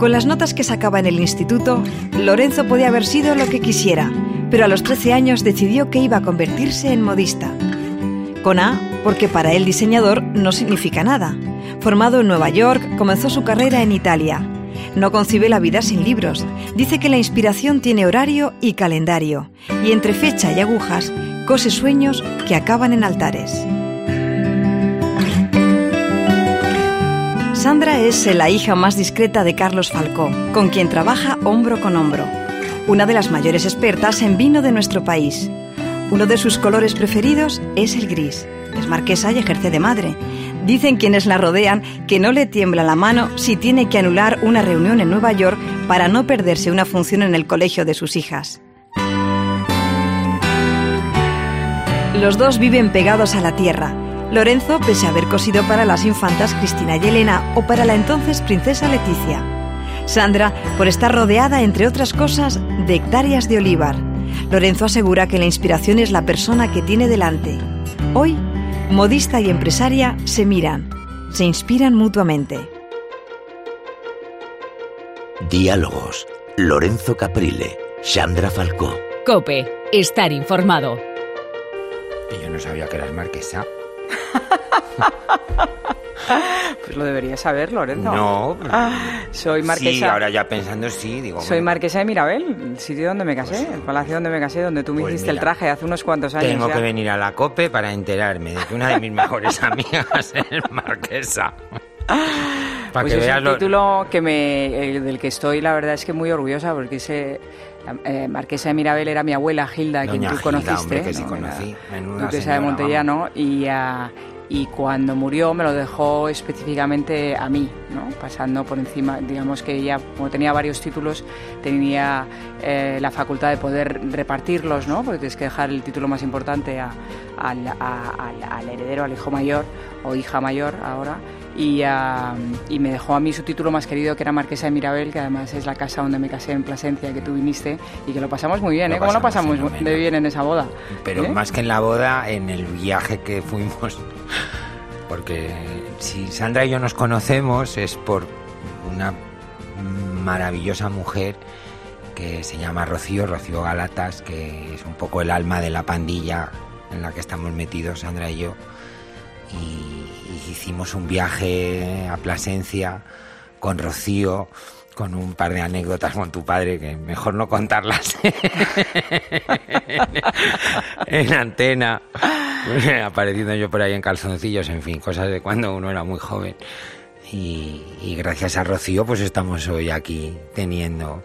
Con las notas que sacaba en el instituto, Lorenzo podía haber sido lo que quisiera, pero a los 13 años decidió que iba a convertirse en modista. Con A, porque para él diseñador no significa nada. Formado en Nueva York, comenzó su carrera en Italia. No concibe la vida sin libros. Dice que la inspiración tiene horario y calendario, y entre fecha y agujas cose sueños que acaban en altares. Sandra es la hija más discreta de Carlos Falcó, con quien trabaja hombro con hombro. Una de las mayores expertas en vino de nuestro país. Uno de sus colores preferidos es el gris. Es marquesa y ejerce de madre. Dicen quienes la rodean que no le tiembla la mano si tiene que anular una reunión en Nueva York para no perderse una función en el colegio de sus hijas. Los dos viven pegados a la tierra Lorenzo, pese a haber cosido para las infantas Cristina y Elena o para la entonces princesa Leticia. Sandra, por estar rodeada, entre otras cosas, de hectáreas de olivar. Lorenzo asegura que la inspiración es la persona que tiene delante. Hoy, modista y empresaria se miran, se inspiran mutuamente. Diálogos. Lorenzo Caprile, Sandra Falcó. Cope, estar informado. Yo no sabía que eras marquesa. pues lo debería saber, Lorenzo. No. soy marquesa. Sí, ahora ya pensando sí, digo. Soy marquesa de Mirabel, el sitio donde me casé, pues el palacio donde me casé, donde tú me pues hiciste el traje hace unos cuantos años. Tengo que venir a la COPE para enterarme de que una de mis mejores amigas es marquesa. Para pues que es un título que me, del que estoy, la verdad es que muy orgullosa, porque ese eh, Marquesa de Mirabel era mi abuela Gilda, quien tú conociste. que sí conocí. Duquesa de Montellano. Y, y cuando murió me lo dejó específicamente a mí, ¿no? pasando por encima, digamos que ella, como tenía varios títulos, tenía eh, la facultad de poder repartirlos, ¿no? porque tienes que dejar el título más importante al, al heredero, al hijo mayor o hija mayor ahora y, me dejó a mí su título más querido, que era Marquesa de Mirabel, que además es la casa donde me casé en Plasencia, que tú viniste, y que lo pasamos muy bien, ¿eh? ¿Cómo lo pasamos de bien en esa boda? Pero ¿Eh? más que en la boda, en el viaje que fuimos, porque si Sandra y yo nos conocemos es por una maravillosa mujer que se llama Rocío, Rocío Galatas, que es un poco el alma de la pandilla en la que estamos metidos Sandra y yo. Y hicimos un viaje a Plasencia con Rocío, con un par de anécdotas con tu padre que mejor no contarlas en antena, apareciendo yo por ahí en calzoncillos, en fin, cosas de cuando uno era muy joven. Y, y gracias a Rocío pues estamos hoy aquí teniendo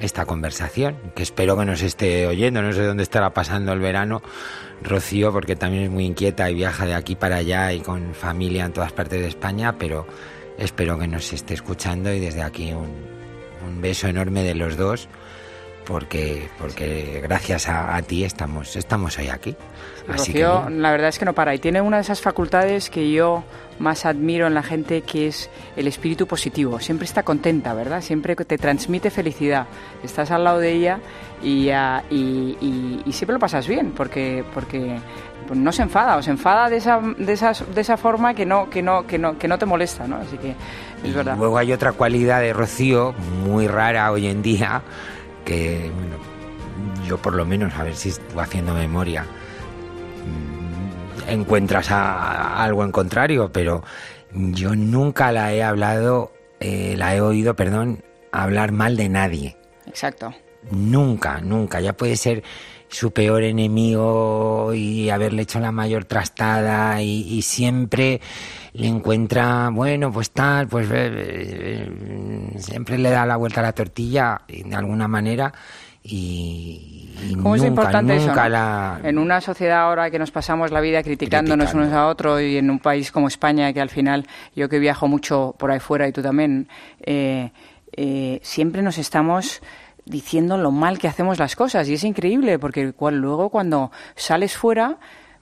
esta conversación, que espero que nos esté oyendo, no sé dónde estará pasando el verano, Rocío, porque también es muy inquieta y viaja de aquí para allá y con familia en todas partes de España, pero espero que nos esté escuchando y desde aquí un, un beso enorme de los dos, porque, porque gracias a, ti estamos, estamos hoy aquí. Rocío, la verdad es que no para, y tiene una de esas facultades que yo más admiro en la gente, que es el espíritu positivo. Siempre está contenta, ¿verdad? Siempre te transmite felicidad. Estás al lado de ella y, y, y, siempre lo pasas bien, porque, porque pues, no se enfada, o se enfada de esa, de esa, de esa forma que no, que, no, que, no, que no te molesta, ¿no? Así que es verdad. Luego hay otra cualidad de Rocío, muy rara hoy en día, que, bueno, yo por lo menos, a ver si estoy haciendo memoria, mm, encuentras algo en contrario, pero yo nunca la he hablado, eh, la he oído, perdón, hablar mal de nadie. Exacto. Nunca, nunca. Ya puede ser su peor enemigo y haberle hecho la mayor trastada y, siempre le encuentra, bueno, pues tal, pues eh, eh, siempre le da la vuelta a la tortilla de alguna manera y, ¿Cómo es importante eso? En una sociedad ahora que nos pasamos la vida criticándonos unos a otros y en un país como España que al final, yo que viajo mucho por ahí fuera y tú también, eh, siempre nos estamos diciendo lo mal que hacemos las cosas y es increíble porque luego cuando sales fuera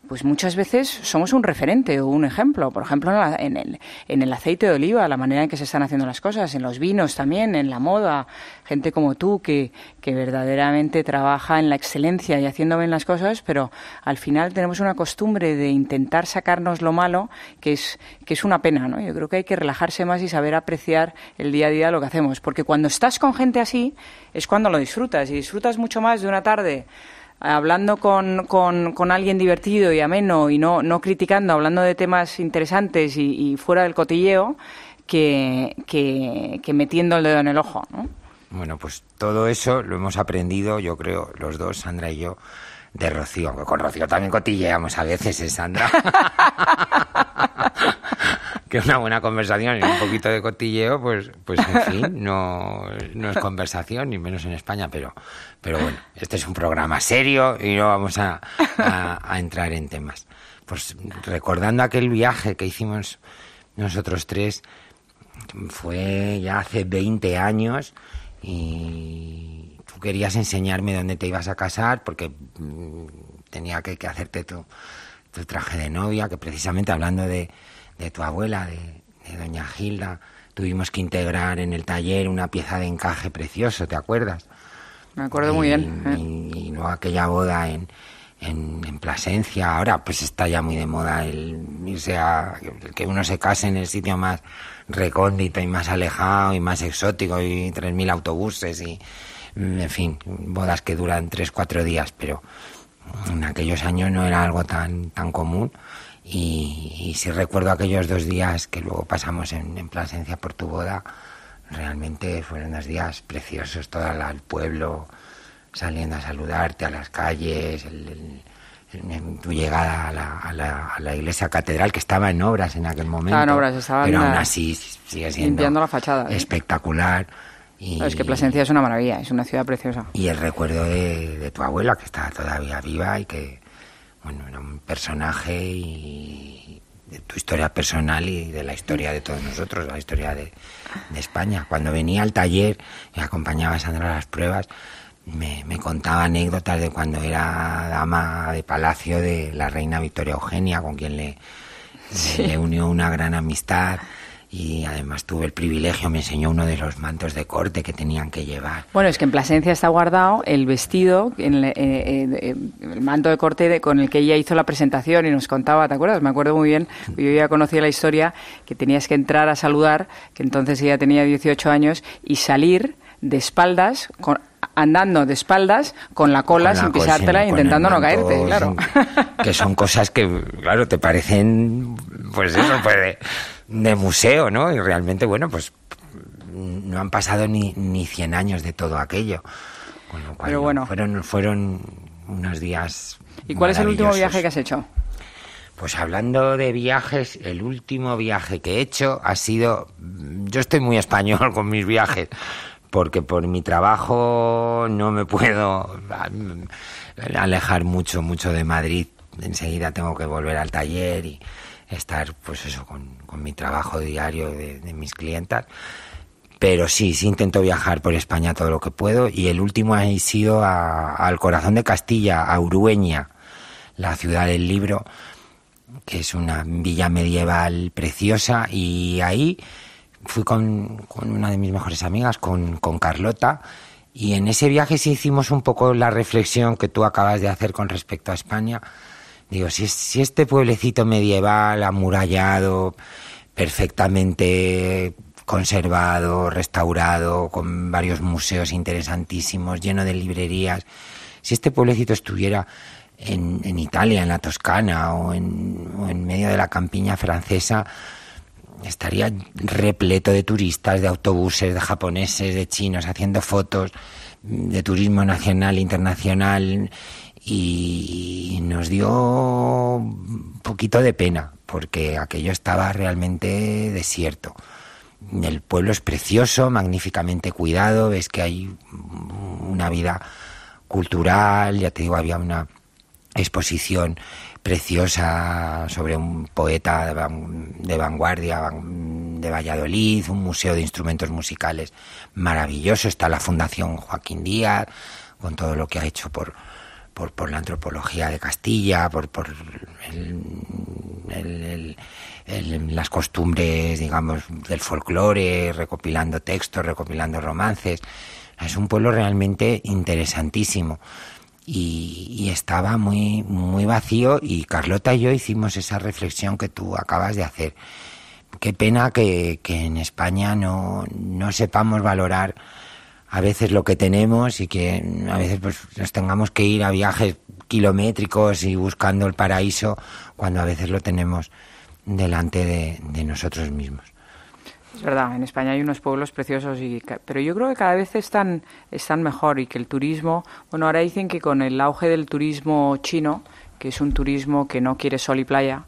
pues muchas veces somos un referente o un ejemplo. Por ejemplo, en el, en el aceite de oliva, la manera en que se están haciendo las cosas, en los vinos también, en la moda. Gente como tú que, que verdaderamente trabaja en la excelencia y haciendo bien las cosas, pero al final tenemos una costumbre de intentar sacarnos lo malo, que es, que es una pena, ¿no? Yo creo que hay que relajarse más y saber apreciar el día a día lo que hacemos. Porque cuando estás con gente así, es cuando lo disfrutas. Y disfrutas mucho más de una tarde hablando con, con, alguien divertido y ameno y no, no criticando, hablando de temas interesantes y, fuera del cotilleo, que, que, metiendo el dedo en el ojo. ¿no? Bueno, pues todo eso lo hemos aprendido, yo creo, los dos, Sandra y yo, de Rocío. Aunque con Rocío también cotilleamos a veces, ¿eh, Sandra? que una buena conversación y un poquito de cotilleo, pues, pues en fin, no, no es conversación, ni menos en España, pero, pero bueno, este es un programa serio y no vamos a, a, entrar en temas. Pues recordando aquel viaje que hicimos nosotros tres, fue ya hace 20 años y tú querías enseñarme dónde te ibas a casar porque mm, tenía que, que hacerte tu, tu, traje de novia, que precisamente hablando de, de tu abuela, de, de doña Gilda, tuvimos que integrar en el taller una pieza de encaje precioso, ¿te acuerdas? Me acuerdo muy bien. ¿eh? Y, luego aquella boda en, en, Plasencia, ahora pues está ya muy de moda el irse a que uno se case en el sitio más recóndito y más alejado y más exótico y 3.000 autobuses y en fin, bodas que duran 3, 4 días, pero en aquellos años no era algo tan, tan común. Y, y si recuerdo aquellos dos días que luego pasamos en, en Plasencia por tu boda, realmente fueron unos días preciosos, todo el pueblo saliendo a saludarte a las calles, tu llegada a la, iglesia catedral que estaba en obras en aquel momento. Estaba en obras, estaba pero aún así sigue siendo limpiando la fachada. Espectacular. Y, es que Plasencia es una maravilla, es una ciudad preciosa. Y el recuerdo de, de tu abuela, que está todavía viva y que, bueno, era un personaje y de tu historia personal y de la historia de todos nosotros, la historia de, de España. Cuando venía al taller y acompañaba a Sandra a las pruebas, me, me, contaba anécdotas de cuando era dama de palacio de la reina Victoria Eugenia, con quien le, le unió una gran amistad y además tuve el privilegio, me enseñó uno de los mantos de corte que tenían que llevar. Bueno, es que en Plasencia está guardado el vestido, el, eh, eh, el manto de corte con el que ella hizo la presentación y nos contaba, ¿te acuerdas? Me acuerdo muy bien, yo ya conocía la historia, que tenías que entrar a saludar, que entonces ella tenía 18 años, y salir de espaldas, andando de espaldas, con la cola sin pisártela, intentando no caerte, claro. que son cosas que, claro, te parecen, pues eso, pues de museo, ¿no? Y realmente, bueno, pues no han pasado ni, ni 100 años de todo aquello. Con lo cual, Pero bueno. fueron, fueron unos días. ¿Y cuál es el último viaje que has hecho? Pues hablando de viajes, el último viaje que he hecho ha sido. Yo estoy muy español con mis viajes, porque por mi trabajo no me puedo alejar mucho, mucho de Madrid. Enseguida tengo que volver al taller y estar, pues eso, con, mi trabajo diario de, mis clientas. Pero sí, sí intento viajar por España todo lo que puedo. Y el último ha sido al corazón de Castilla, a Urueña, la ciudad del libro, que es una villa medieval preciosa. Y ahí fui con, una de mis mejores amigas, con, con Carlota. Y en ese viaje sí hicimos un poco la reflexión que tú acabas de hacer con respecto a España Digo, si, si este pueblecito medieval, amurallado, perfectamente conservado, restaurado, con varios museos interesantísimos, lleno de librerías, si este pueblecito estuviera en, en Italia, en la Toscana o en, o en medio de la campiña francesa, estaría repleto de turistas, de autobuses, de japoneses, de chinos haciendo fotos, de turismo nacional, internacional y nos dio un poquito de pena porque aquello estaba realmente desierto. El pueblo es precioso, magníficamente cuidado, ves que hay una vida cultural, ya te digo, había una exposición preciosa sobre un poeta de vanguardia de Valladolid, un museo de instrumentos musicales maravilloso, está la Fundación Joaquín Díaz, con todo lo que ha hecho por, por, la antropología de Castilla, por, por las costumbres, digamos, del folclore, recopilando textos, recopilando romances. Es un pueblo realmente interesantísimo. Y, estaba muy, muy vacío y Carlota y yo hicimos esa reflexión que tú acabas de hacer. Qué pena que, que en España no, no sepamos valorar a veces lo que tenemos y que a veces pues nos tengamos que ir a viajes kilométricos y buscando el paraíso cuando a veces lo tenemos delante de, nosotros mismos. Es verdad, en España hay unos pueblos preciosos, y, pero yo creo que cada vez están, están mejor y que el turismo, bueno, ahora dicen que con el auge del turismo chino, que es un turismo que no quiere sol y playa,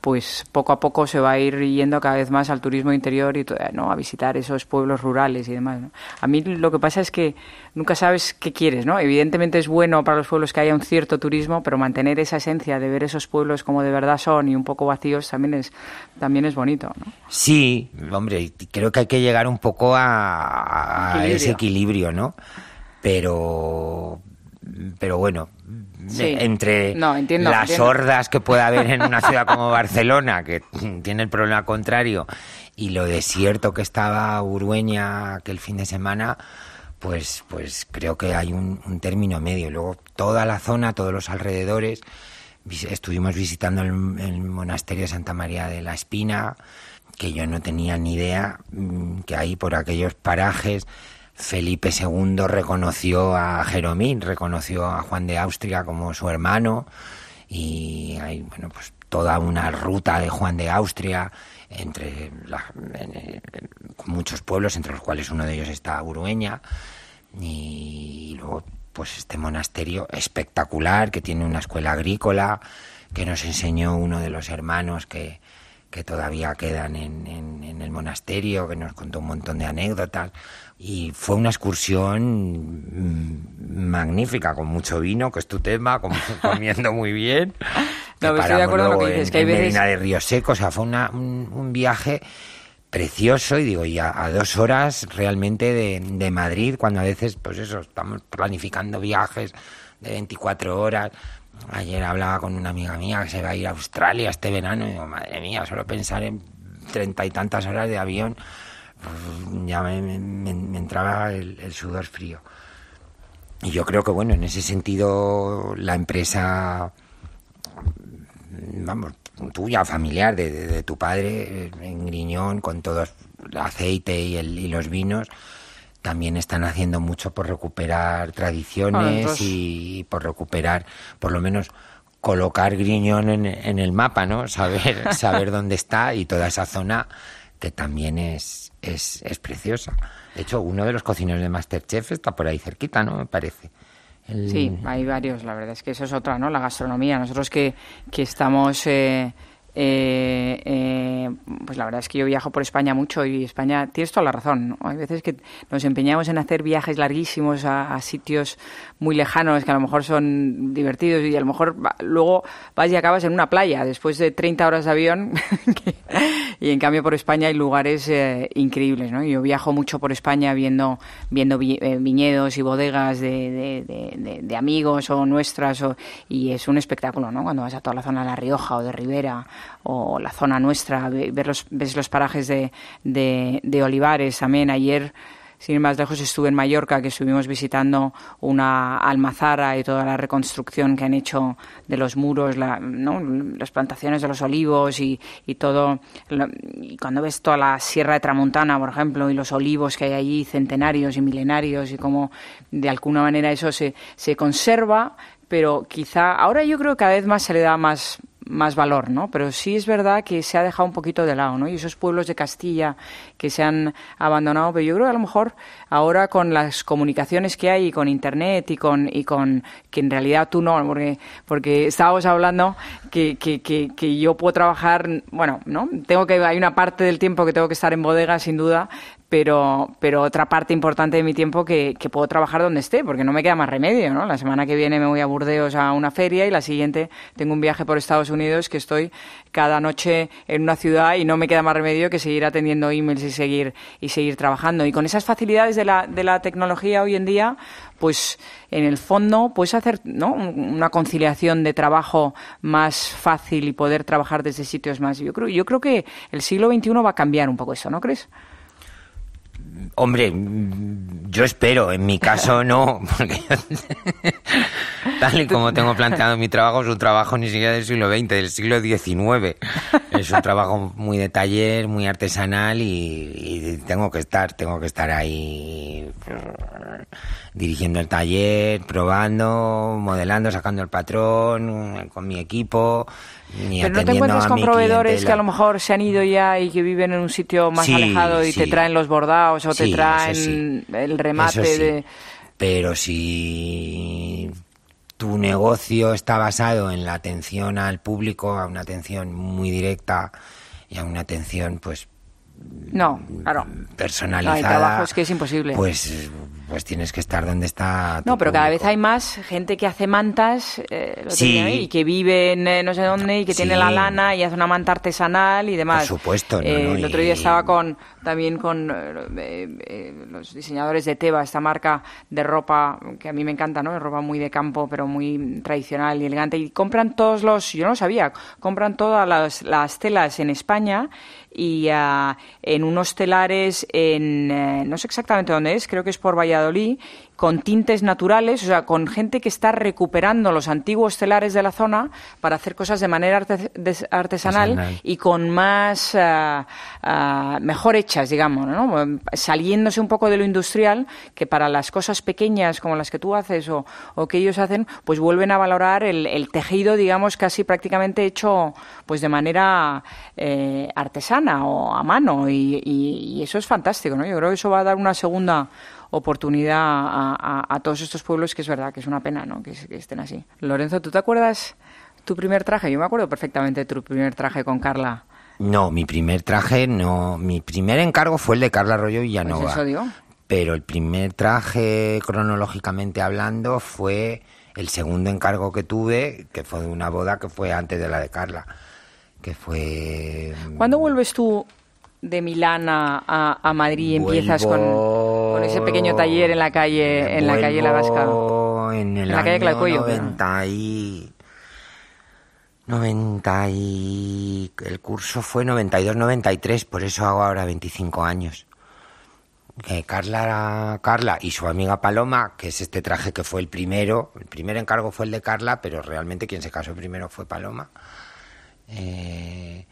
pues poco a poco se va a ir yendo cada vez más al turismo interior y ¿no? a visitar esos pueblos rurales y demás. A mí lo que pasa es que nunca sabes qué quieres, ¿no? Evidentemente es bueno para los pueblos que haya un cierto turismo, pero mantener esa esencia de ver esos pueblos como de verdad son y un poco vacíos también es también es bonito, ¿no? Sí, hombre, creo que hay que llegar un poco a, a ese equilibrio, ¿no? Pero pero bueno, entre las hordas que puede haber en una ciudad como Barcelona, que tiene el problema contrario, y lo desierto que estaba Urueña aquel fin de semana, pues, pues creo que hay un, término medio. Luego toda la zona, todos los alrededores, estuvimos visitando el, el, monasterio de Santa María de la Espina, que yo no tenía ni idea mm, que ahí por aquellos parajes Felipe II reconoció a Jeromín, reconoció a Juan de Austria como su hermano y hay bueno pues toda una ruta de Juan de Austria entre muchos pueblos entre los cuales uno de ellos está Urueña y, luego pues este monasterio espectacular que tiene una escuela agrícola que nos enseñó uno de los hermanos que, que todavía quedan en, en el monasterio, que nos contó un montón de anécdotas y fue una excursión mm, magnífica, con mucho vino, que es tu tema, comiendo muy bien. no, estoy de acuerdo con lo que dices, que hay veces... de Río Seco, o sea, fue un, viaje precioso y digo, y a, dos horas realmente de, de, Madrid, cuando a veces, pues eso, estamos planificando viajes de 24 horas. Ayer hablaba con una amiga mía que se va a ir a Australia este verano y digo, madre mía, solo pensar en treinta y tantas horas de avión ya me, entraba el, sudor frío. Y yo creo que, bueno, en ese sentido, la empresa, vamos, tuya, familiar, de, tu padre, en Griñón, con todo el aceite y, el, y los vinos, también están haciendo mucho por recuperar tradiciones y por recuperar, por lo menos, colocar Griñón en, en el mapa, ¿no? Saber, saber dónde está y toda esa zona que también es, es, es preciosa. De hecho, uno de los cocineros de Masterchef está por ahí cerquita, ¿no? Me parece. Sí, hay varios, la verdad es que eso es otra, ¿no? La gastronomía. Nosotros que, que estamos eh, eh, eh, pues la verdad es que yo viajo por España mucho y España, tienes toda la razón, hay veces que nos empeñamos en hacer viajes larguísimos a, sitios muy lejanos que a lo mejor son divertidos y a lo mejor luego vas y acabas en una playa después de 30 horas de avión y en cambio por España hay lugares eh, increíbles, ¿no? Yo viajo mucho por España viendo, viendo eh, viñedos y bodegas de, amigos o nuestras y es un espectáculo, ¿no? Cuando vas a toda la zona de La Rioja o de Ribera o la zona nuestra, ver los, ves los parajes de, de, olivares también. Ayer sin ir más lejos, estuve en Mallorca, que estuvimos visitando una almazara y toda la reconstrucción que han hecho de los muros, la, ¿no? las plantaciones de los olivos y, y todo. Y cuando ves toda la Sierra de Tramontana, por ejemplo, y los olivos que hay allí, centenarios y milenarios, y cómo de alguna manera eso se, se conserva, pero quizá ahora yo creo que cada vez más se le da más más valor, ¿no? Pero sí es verdad que se ha dejado un poquito de lado, ¿no? Y esos pueblos de Castilla que se han abandonado, pero yo creo que a lo mejor ahora con las comunicaciones que hay y con internet y con y con que en realidad tú no, porque porque estábamos hablando que, que, que, yo puedo trabajar, bueno, ¿no? Tengo que, hay una parte del tiempo que tengo que estar en bodega, sin duda, pero, pero otra parte importante de mi tiempo que, puedo trabajar donde esté, porque no me queda más remedio, ¿no? La semana que viene me voy a Burdeos a una feria y la siguiente tengo un viaje por Estados Unidos que estoy cada noche en una ciudad y no me queda más remedio que seguir atendiendo emails y seguir, y seguir trabajando. Y con esas facilidades de la, de la tecnología hoy en día, pues en el fondo puedes hacer ¿no? una conciliación de trabajo más fácil y poder trabajar desde sitios más. Yo creo, yo creo que el siglo XXI va a cambiar un poco eso, ¿no crees? Hombre, yo espero, en mi caso no, porque tal y como tengo planteado mi trabajo, es un trabajo ni siquiera del siglo XX, del siglo XIX. Es un trabajo muy de taller, muy artesanal y, tengo que estar, tengo que estar ahí dirigiendo el taller, probando, modelando, sacando el patrón con mi equipo. Pero no te encuentras con proveedores que a lo mejor se han ido ya y que viven en un sitio más alejado y te traen los bordados o te traen el remate de... Pero si tu negocio está basado en la atención al público, a una atención muy directa y a una atención pues no, claro. personalizada. No, trabajo es que es imposible. Pues pues tienes que estar donde está. no, pero cada vez hay más gente que hace mantas eh, y que vive en eh, no sé dónde y que tiene la lana y hace una manta artesanal y demás. Por supuesto. Eh, el otro día estaba con también con los diseñadores de Teba, esta marca de ropa que a mí me encanta, ¿no? Ropa muy de campo, pero muy tradicional y elegante. Y compran todos los, yo no lo sabía, compran todas las, las telas en España y ah, en unos telares en, no sé exactamente dónde es, creo que es por Valladolid, con tintes naturales, o sea, con gente que está recuperando los antiguos telares de la zona para hacer cosas de manera artesanal, y con más, uh, mejor hechas, digamos, ¿no? saliéndose un poco de lo industrial, que para las cosas pequeñas como las que tú haces o, o que ellos hacen, pues vuelven a valorar el, el, tejido, digamos, casi prácticamente hecho pues de manera eh, artesana o a mano, y, y, y eso es fantástico, ¿no? Yo creo que eso va a dar una segunda oportunidad a, todos estos pueblos que es verdad que es una pena ¿no? que, estén así. Lorenzo, ¿tú te acuerdas tu primer traje? Yo me acuerdo perfectamente de tu primer traje con Carla. No, mi primer traje no. Mi primer encargo fue el de Carla Arroyo Villanova. Pues eso digo. Pero el primer traje, cronológicamente hablando, fue el segundo encargo que tuve, que fue de una boda que fue antes de la de Carla. Que fue. ¿Cuándo vuelves tú de Milán a, a, Madrid empiezas con, con, ese pequeño taller en la calle en la calle La Vasca. en, el la calle Clacuello 90 y 90 y el curso fue 92 93 por eso hago ahora 25 años. Eh, Carla Carla y su amiga Paloma que es este traje que fue el primero el primer encargo fue el de Carla pero realmente quien se casó primero fue Paloma. Eh,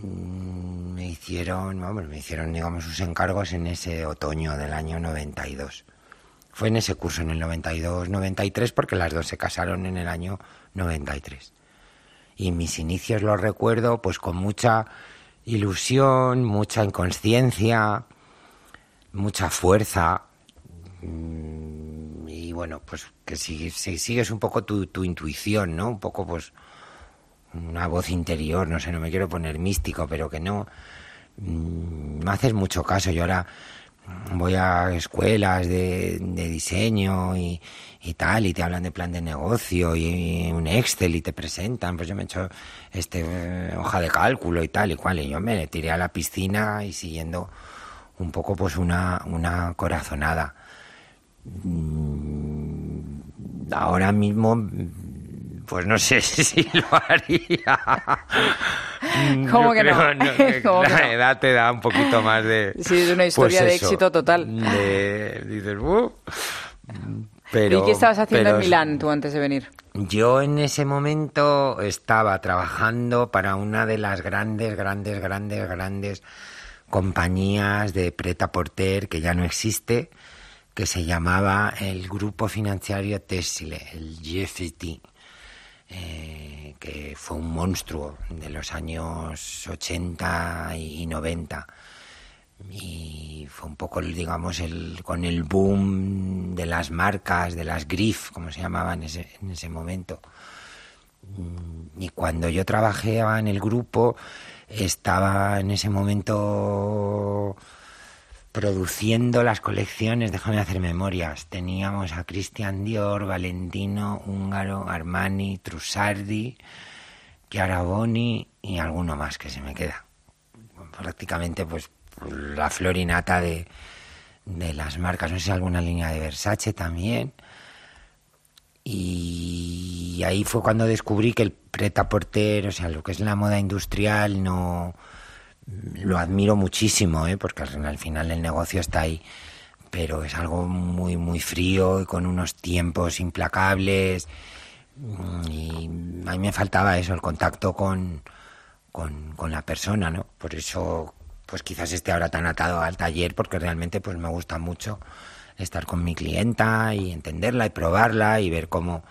me hicieron, me hicieron, digamos, sus encargos en ese otoño del año 92. Fue en ese curso, en el 92-93, porque las dos se casaron en el año 93. Y mis inicios los recuerdo pues con mucha ilusión, mucha inconsciencia, mucha fuerza. Mm, y bueno, pues que si, sigues un poco tu, tu intuición, ¿no? Un poco pues una voz interior, no sé, no me quiero poner místico, pero que no me mm, haces mucho caso. Yo ahora voy a escuelas de, diseño y, tal, y te hablan de plan de negocio y, un Excel y te presentan, pues yo me he hecho este eh, hoja de cálculo y tal y cual, y yo me tiré a la piscina y siguiendo un poco pues una, una corazonada. Mm, ahora mismo pues no sé si lo haría. ¿Cómo que no? la edad te da un poquito más de... Sí, es una historia pues de éxito total. dices, uh, pero, ¿Y qué estabas haciendo en Milán tú antes de venir? Yo en ese momento estaba trabajando para una de las grandes, grandes, grandes, grandes compañías de preta porter que ya no existe, que se llamaba el Grupo Financiario Tessile, el GFT eh, que fue un monstruo de los años 80 y 90 y fue un poco, digamos, el, con el boom de las marcas, de las GRIF, como se llamaban en ese, en ese momento. Y cuando yo trabajaba en el grupo, estaba en ese momento produciendo las colecciones, déjame hacer memorias. Teníamos a Christian Dior, Valentino, Húngaro, Armani, Trussardi, Chiara Boni y alguno más que se me queda. Prácticamente pues la florinata de, de las marcas, no sé si alguna línea de Versace también. Y ahí fue cuando descubrí que el preta-porter, o sea, lo que es la moda industrial, no lo admiro muchísimo, ¿eh? porque al final el negocio está ahí, pero es algo muy, muy frío y con unos tiempos implacables. Y a mí me faltaba eso, el contacto con, con, con la persona, ¿no? Por eso, pues quizás esté ahora tan atado al taller, porque realmente pues me gusta mucho estar con mi clienta y entenderla y probarla y ver cómo,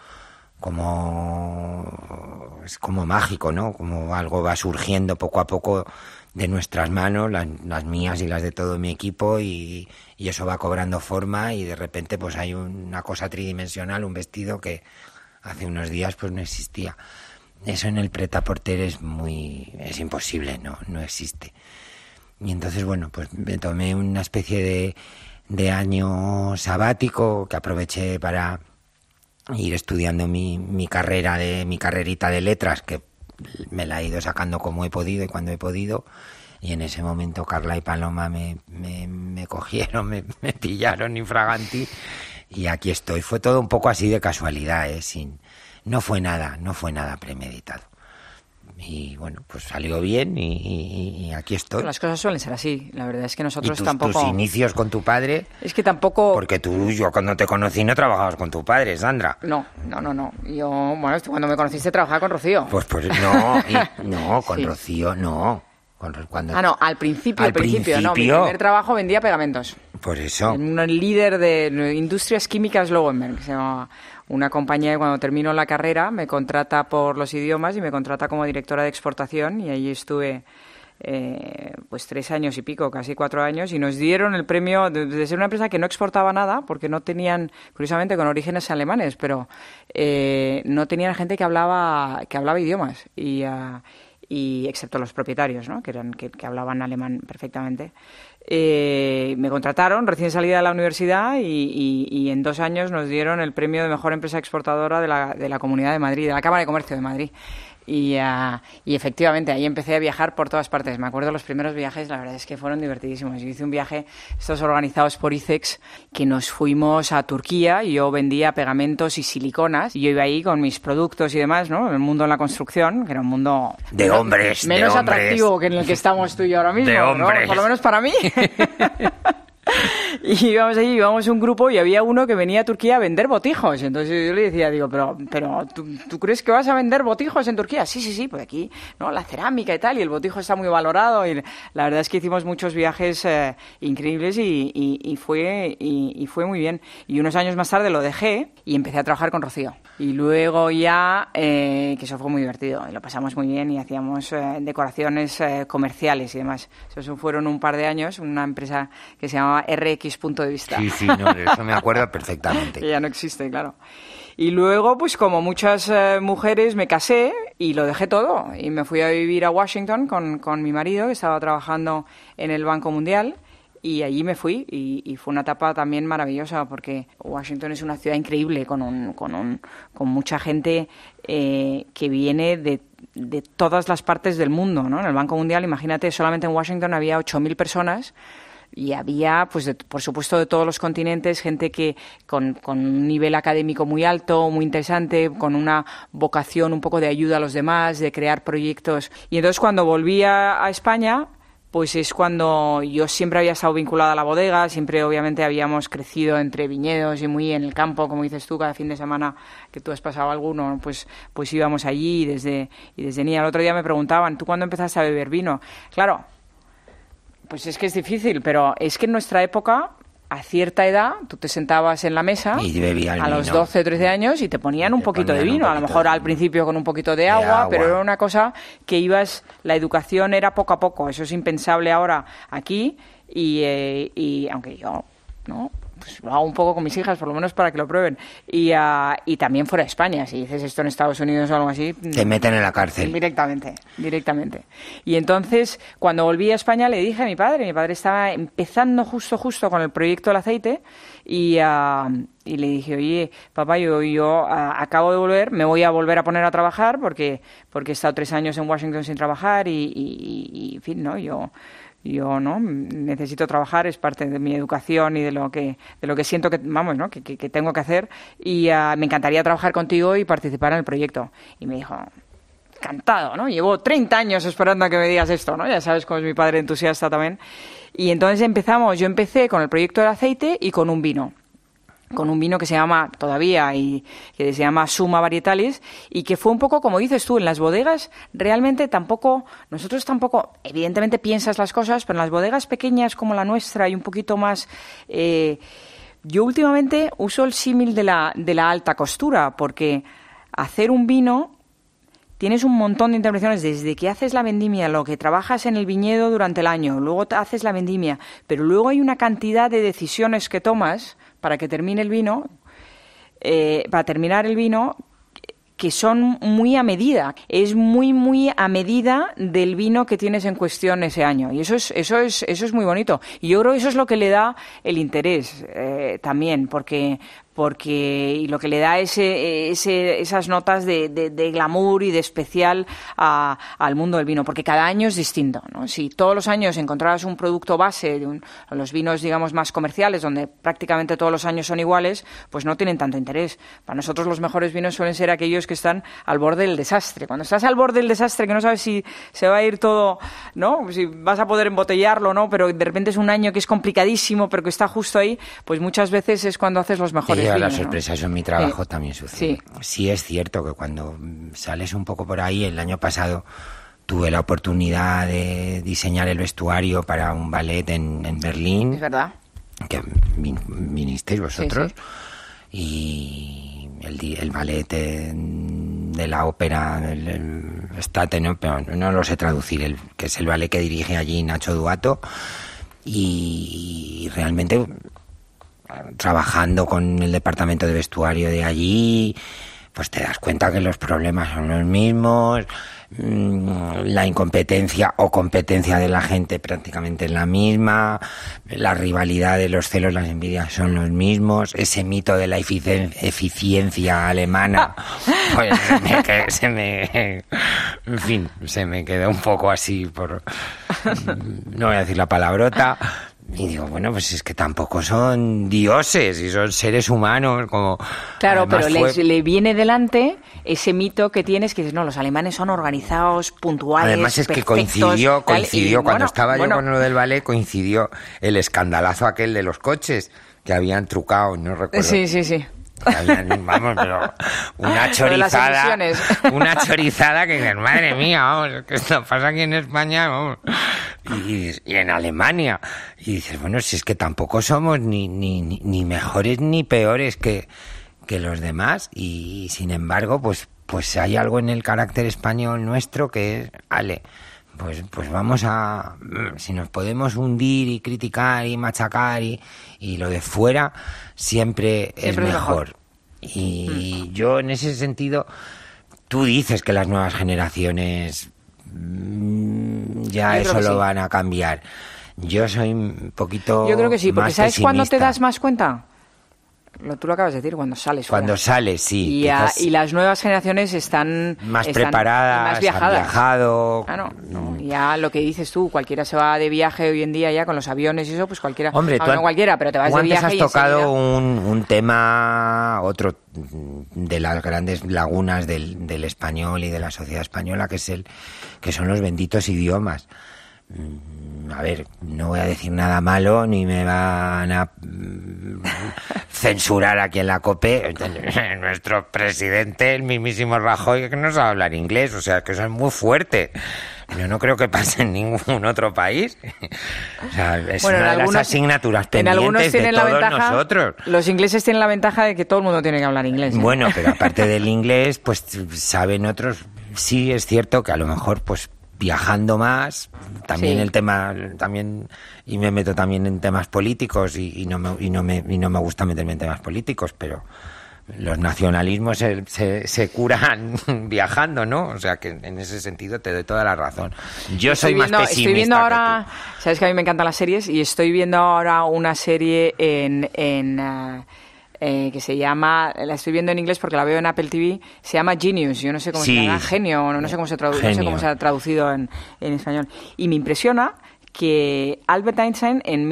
cómo es como mágico, ¿no? Como algo va surgiendo poco a poco de nuestras manos, las, mías y las de todo mi equipo, y, y, eso va cobrando forma y de repente pues hay una cosa tridimensional, un vestido que hace unos días pues no existía. Eso en el pretaporter es muy, es imposible, no, no existe. Y entonces bueno, pues me tomé una especie de, de año sabático que aproveché para ir estudiando mi, mi carrera de mi carrerita de letras que me la he ido sacando como he podido y cuando he podido. Y en ese momento Carla y Paloma me, me, cogieron, me, me, pillaron infraganti y aquí estoy. Fue todo un poco así de casualidad, ¿eh? Sin, no fue nada, no fue nada premeditado y bueno, pues salió bien y, aquí estoy. Las cosas suelen ser así, la verdad es que nosotros tus, tampoco... tus inicios con tu padre... Es que tampoco... Porque tú, yo cuando te conocí no trabajabas con tu padre, Sandra. No, no, no, no. Yo, bueno, cuando me conociste trabajaba con Rocío. Pues, pues no, no, con Rocío no. cuando... Ah, no, al principio, al, principio, no. Mi primer trabajo vendía pegamentos. Por eso. Un líder de industrias químicas Lowenberg, que se llama una compañía que cuando termino la carrera me contrata por los idiomas y me contrata como directora de exportación y allí estuve eh, pues tres años y pico, casi cuatro años, y nos dieron el premio de, ser una empresa que no exportaba nada, porque no tenían, curiosamente, con orígenes alemanes, pero eh, no tenían gente que hablaba, que hablaba idiomas, y, y excepto los propietarios, ¿no? que, eran, que hablaban alemán perfectamente. Eh, me contrataron recién salida de la universidad y, en dos años nos dieron el premio de mejor empresa exportadora de la, de la Comunidad de Madrid, de la Cámara de Comercio de Madrid. Y, ah, y, efectivamente, ahí empecé a viajar por todas partes. Me acuerdo los primeros viajes, la verdad es que fueron divertidísimos. Yo hice un viaje, estos organizados por ICEX, que nos fuimos a Turquía y yo vendía pegamentos y siliconas. Y yo iba ahí con mis productos y demás, ¿no? El mundo en la construcción, que era un mundo... De hombres, Menos de atractivo que en el que estamos tú y yo ahora mismo, de hombres. Por lo menos para mí. y íbamos allí, íbamos un grupo y había uno que venía a Turquía a vender botijos. Entonces yo le decía, digo, pero, pero ¿tú, crees que vas a vender botijos en Turquía? Sí, sí, sí, pues aquí, ¿no? La cerámica y tal, y el botijo está muy valorado. Y la verdad es que hicimos muchos viajes eh, increíbles y, y, fue, y, fue muy bien. Y unos años más tarde lo dejé y empecé a trabajar con Rocío. Y luego ya, eh, que eso fue muy divertido, y lo pasamos muy bien y hacíamos eh, decoraciones comerciales y demás. Eso fueron un par de años, una empresa que se llamaba RX punto de vista. Sí, sí, no, eso me acuerdo perfectamente. ya no existe, claro. Y luego, pues como muchas eh, mujeres, me casé y lo dejé todo. Y me fui a vivir a Washington con, con mi marido, que estaba trabajando en el Banco Mundial. Y allí me fui y, fue una etapa también maravillosa porque Washington es una ciudad increíble con, un, con, un, con mucha gente eh, que viene de, de todas las partes del mundo. ¿no? En el Banco Mundial, imagínate, solamente en Washington había 8.000 personas y había, pues, por supuesto, de todos los continentes, gente que con, con, un nivel académico muy alto, muy interesante, con una vocación un poco de ayuda a los demás, de crear proyectos. Y entonces cuando volví a, España, pues es cuando yo siempre había estado vinculada a la bodega, siempre obviamente habíamos crecido entre viñedos y muy en el campo, como dices tú, cada fin de semana que tú has pasado alguno, pues, pues íbamos allí y desde, y desde niña. El otro día me preguntaban, ¿tú cuándo empezaste a beber vino? Claro, pues es que es difícil, pero es que en nuestra época a cierta edad, tú te sentabas en la mesa a los 12 o 13 años y te ponían un poquito de vino, a lo mejor al principio con un poquito de agua, pero era una cosa que ibas, la educación era poco a poco, eso es impensable ahora aquí y, eh, y aunque yo, ¿no? Pues lo hago un poco con mis hijas, por lo menos para que lo prueben. Y, y también fuera de España, si dices esto en Estados Unidos o algo así. Te meten en la cárcel. Directamente, directamente. Y entonces, cuando volví a España, le dije a mi padre, mi padre estaba empezando justo, justo con el proyecto del aceite, y, y le dije, oye, papá, yo, yo ah, acabo de volver, me voy a volver a poner a trabajar porque, porque he estado tres años en Washington sin trabajar y, y en fin, ¿no? Yo yo no necesito trabajar es parte de mi educación y de lo que de lo que siento que vamos no que, que, tengo que hacer. Y ah, me encantaría trabajar contigo y participar en el proyecto. Y me dijo encantado no llevo 30 años esperando a que me digas esto no ya sabes cómo es mi padre entusiasta también. Y entonces empezamos yo empecé con el proyecto del aceite y con un vino con un vino que se llama todavía y que se llama Suma Varietalis y que fue un poco como dices tú en las bodegas realmente tampoco nosotros tampoco evidentemente piensas las cosas pero en las bodegas pequeñas como la nuestra y un poquito más eh, yo últimamente uso el símil de la de la alta costura porque hacer un vino tienes un montón de intervenciones desde que haces la vendimia, lo que trabajas en el viñedo durante el año, luego haces la vendimia, pero luego hay una cantidad de decisiones que tomas para que termine el vino, eh, para terminar el vino, que son muy a medida, es muy muy a medida del vino que tienes en cuestión ese año. Y eso es eso es eso es muy bonito. Y yo creo que eso es lo que le da el interés eh, también porque porque y lo que le da ese, ese esas notas de, de, glamour y de especial al mundo del vino, porque cada año es distinto. ¿no? Si todos los años encontraras un producto base de los vinos, digamos, más comerciales, donde prácticamente todos los años son iguales, pues no tienen tanto interés. Para nosotros los mejores vinos suelen ser aquellos que están al borde del desastre. Cuando estás al borde del desastre, que no sabes si se va a ir todo, ¿no? Si vas a poder embotellarlo, ¿no? Pero de repente es un año que es complicadísimo, pero que está justo ahí, pues muchas veces es cuando haces los mejores la sorpresa, eso en mi trabajo también sucede. Sí. es cierto que cuando sales un poco por ahí, el año pasado tuve la oportunidad de diseñar el vestuario para un ballet en, Berlín. Es verdad. Que vinisteis vosotros. Y el, el ballet de, la ópera, el, State, ¿no? Pero no lo sé traducir, el, que es el ballet que dirige allí Nacho Duato. Y realmente trabajando con el departamento de vestuario de allí, pues te das cuenta que los problemas son los mismos, mm, la incompetencia o competencia de la gente prácticamente es la misma, la rivalidad de los celos, las envidias son los mismos, ese mito de la eficiencia alemana, pues se me, en fin, se me quedó un poco así por, no voy a decir la palabrota, y digo, bueno, pues es que tampoco son dioses y son seres humanos como... Claro, pero le viene delante ese mito que tienes que dices, no, los alemanes son organizados, puntuales, Además es que coincidió, coincidió, cuando estaba yo con lo del ballet, coincidió el escandalazo aquel de los coches que habían trucado, no recuerdo. Sí, sí, sí. Vamos, pero una chorizada. Una chorizada que madre mía, vamos, que esto pasa aquí en España, vamos. Y, en Alemania. Y dices, bueno, si es que tampoco somos ni, ni, ni mejores ni peores que, que los demás. Y sin embargo, pues, pues hay algo en el carácter español nuestro que es, ale, pues, pues vamos a, si nos podemos hundir y criticar y machacar y, y lo de fuera, siempre, es mejor. Y mm. yo en ese sentido, tú dices que las nuevas generaciones mm, ya eso lo van a cambiar. Yo soy un poquito. Yo creo que sí, porque ¿sabes cuándo te das más cuenta? Lo, tú lo acabas de decir, cuando sales. Cuando sales, sí. Y, las nuevas generaciones están más preparadas, más viajadas. Han viajado. ya lo que dices tú, cualquiera se va de viaje hoy en día ya con los aviones y eso, pues cualquiera. Hombre, tú no cualquiera, pero te vas de viaje. has tocado un, un, tema, otro de las grandes lagunas del, del español y de la sociedad española, que es el que son los benditos idiomas a ver, no voy a decir nada malo ni me van a mm, censurar aquí en la COPE. Nuestro presidente, el mismísimo Rajoy, que no sabe hablar inglés, o sea, que eso es muy fuerte. Yo no creo que pase en ningún otro país. O sea, es una de las asignaturas pendientes de todos nosotros. Los ingleses tienen la ventaja de que todo el mundo tiene que hablar inglés. ¿eh? Bueno, pero aparte del inglés, pues saben otros. Sí, es cierto que a lo mejor, pues viajando más, también Sí. el tema, también, y me meto también en temas políticos y, y no me, y, no me, y no me gusta meterme en temas políticos, pero los nacionalismos se, se, se curan viajando, ¿no? O sea que en ese sentido te doy toda la razón. Yo soy más viendo- pesimista. Estoy viendo que ahora, tú. sabes que a mí me encantan las series y estoy viendo ahora una serie en, en eh, eh, que se llama, la estoy viendo en inglés porque la veo en Apple TV, se llama Genius, yo no sé cómo Sí. se llama, genio, no, no sé cómo se traduce, no sé Genio. cómo se ha traducido en, en español. Y me impresiona que Albert Einstein en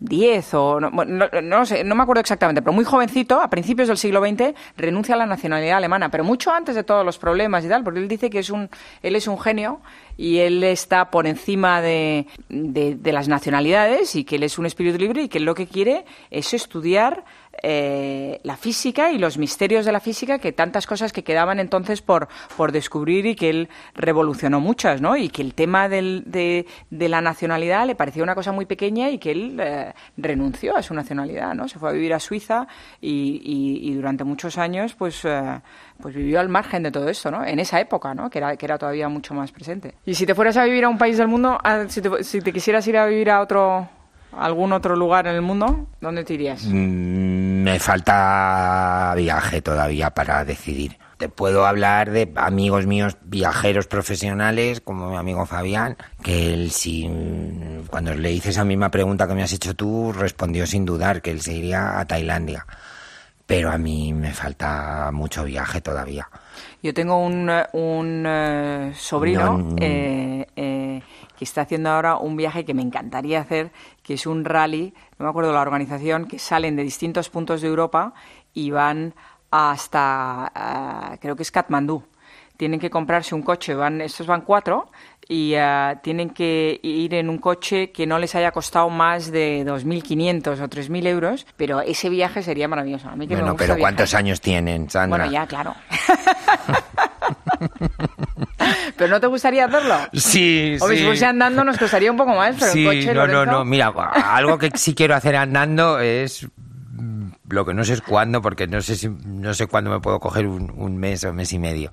1910 o no, no, no sé, no me acuerdo exactamente, pero muy jovencito, a principios del siglo XX, renuncia a la nacionalidad alemana, pero mucho antes de todos los problemas y tal, porque él dice que es un, él es un genio y él está por encima de, de, de las nacionalidades y que él es un espíritu libre y que él lo que quiere es estudiar eh, la física y los misterios de la física, que tantas cosas que quedaban entonces por, por descubrir y que él revolucionó muchas, ¿no? Y que el tema del- de, de la nacionalidad le parecía una cosa muy pequeña y que él eh, renunció a su nacionalidad, ¿no? Se fue a vivir a Suiza y, y- y durante muchos años, pues, eh, pues vivió al margen de todo esto, ¿no? En esa época, ¿no? Que era, que era todavía mucho más presente. Y si te fueras a vivir a un país del mundo, ah, si te, si te quisieras ir a vivir a otro, algún otro lugar en el mundo, ¿dónde te irías? Mm, Me falta viaje todavía para decidir. Te puedo hablar de amigos míos viajeros profesionales, como mi amigo Fabián, que él sí, mm, cuando le hice esa misma pregunta que me has hecho tú, respondió sin dudar que él se iría a Tailandia. Pero a mí me falta mucho viaje todavía. Yo tengo un, eh, un eh, sobrino No, no. eh, eh, que está haciendo ahora un viaje que me encantaría hacer, que es un rally, no me acuerdo la organización, que salen de distintos puntos de Europa y van hasta, ah, creo que es Katmandú. Tienen que comprarse un coche, van, estos van cuatro, y ah, tienen que ir en un coche que no les haya costado más de 2.500 o 3.000 euros, pero ese viaje sería maravilloso. A mí que me Bueno, gusta pero viajar. ¿cuántos años tienen, Sandra? Bueno, ya, claro. ¿Pero no te gustaría hacerlo? Sí, Hombre, sí. si fuese andando nos costaría un poco más, pero sí, en coche, no, no, Lorenzo, no. Mira, algo que sí quiero hacer andando es lo que no sé es cuándo, porque no sé si no sé cuándo me puedo coger un, un mes o mes y medio.